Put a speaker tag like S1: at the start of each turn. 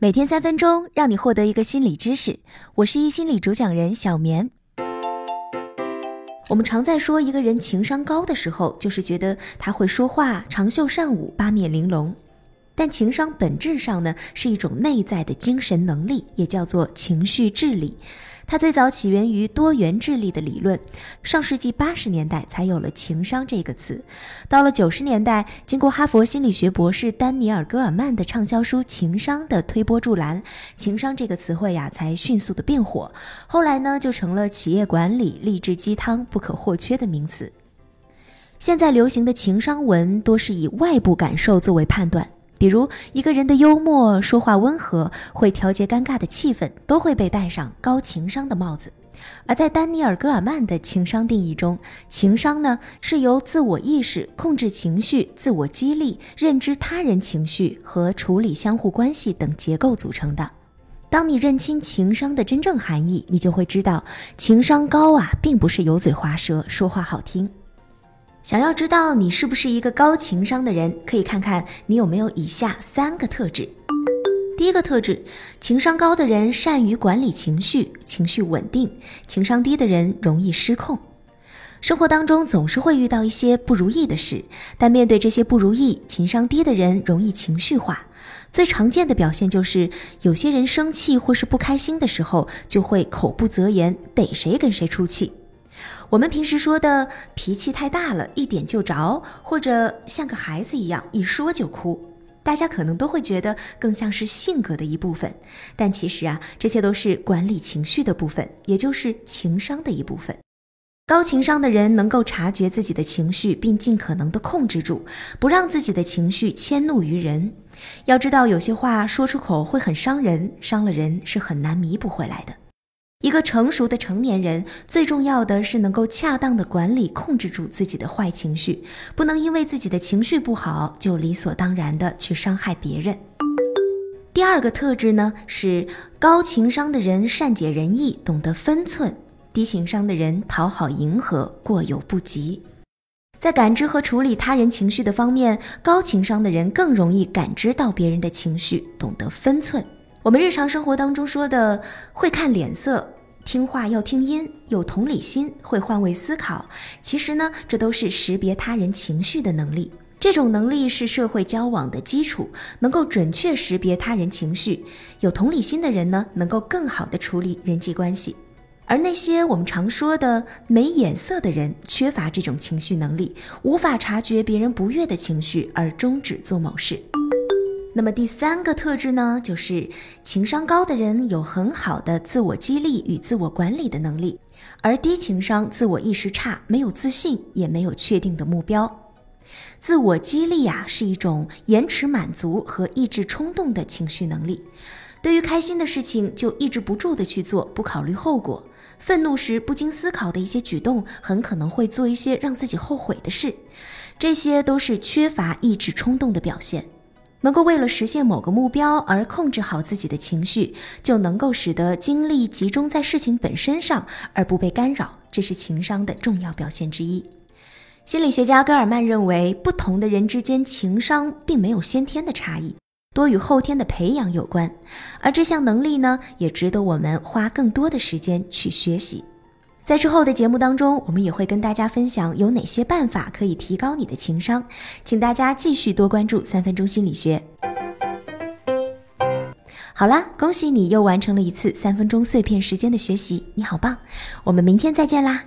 S1: 每天三分钟，让你获得一个心理知识。我是一心理主讲人小棉。我们常在说一个人情商高的时候，就是觉得他会说话，长袖善舞，八面玲珑。但情商本质上呢，是一种内在的精神能力，也叫做情绪智力。它最早起源于多元智力的理论，上世纪八十年代才有了情商这个词。到了九十年代，经过哈佛心理学博士丹尼尔·戈尔曼的畅销书《情商》的推波助澜，情商这个词汇呀才迅速的变火。后来呢，就成了企业管理、励志鸡汤不可或缺的名词。现在流行的情商文多是以外部感受作为判断。比如一个人的幽默、说话温和、会调节尴尬的气氛，都会被戴上高情商的帽子。而在丹尼尔·戈尔曼的情商定义中，情商呢是由自我意识、控制情绪、自我激励、认知他人情绪和处理相互关系等结构组成的。当你认清情商的真正含义，你就会知道，情商高啊，并不是油嘴滑舌、说话好听。想要知道你是不是一个高情商的人，可以看看你有没有以下三个特质。第一个特质，情商高的人善于管理情绪，情绪稳定；情商低的人容易失控。生活当中总是会遇到一些不如意的事，但面对这些不如意，情商低的人容易情绪化。最常见的表现就是，有些人生气或是不开心的时候，就会口不择言，逮谁跟谁出气。我们平时说的脾气太大了，一点就着，或者像个孩子一样一说就哭，大家可能都会觉得更像是性格的一部分。但其实啊，这些都是管理情绪的部分，也就是情商的一部分。高情商的人能够察觉自己的情绪，并尽可能的控制住，不让自己的情绪迁怒于人。要知道，有些话说出口会很伤人，伤了人是很难弥补回来的。一个成熟的成年人，最重要的是能够恰当的管理、控制住自己的坏情绪，不能因为自己的情绪不好就理所当然的去伤害别人。第二个特质呢，是高情商的人善解人意，懂得分寸；低情商的人讨好迎合，过犹不及。在感知和处理他人情绪的方面，高情商的人更容易感知到别人的情绪，懂得分寸。我们日常生活当中说的会看脸色、听话要听音、有同理心、会换位思考，其实呢，这都是识别他人情绪的能力。这种能力是社会交往的基础，能够准确识别他人情绪。有同理心的人呢，能够更好的处理人际关系。而那些我们常说的没眼色的人，缺乏这种情绪能力，无法察觉别人不悦的情绪而终止做某事。那么第三个特质呢，就是情商高的人有很好的自我激励与自我管理的能力，而低情商、自我意识差、没有自信，也没有确定的目标。自我激励呀，是一种延迟满足和抑制冲动的情绪能力。对于开心的事情，就抑制不住的去做，不考虑后果；愤怒时不经思考的一些举动，很可能会做一些让自己后悔的事。这些都是缺乏抑制冲动的表现。能够为了实现某个目标而控制好自己的情绪，就能够使得精力集中在事情本身上，而不被干扰。这是情商的重要表现之一。心理学家戈尔曼认为，不同的人之间情商并没有先天的差异，多与后天的培养有关。而这项能力呢，也值得我们花更多的时间去学习。在之后的节目当中，我们也会跟大家分享有哪些办法可以提高你的情商，请大家继续多关注三分钟心理学。好啦，恭喜你又完成了一次三分钟碎片时间的学习，你好棒！我们明天再见啦。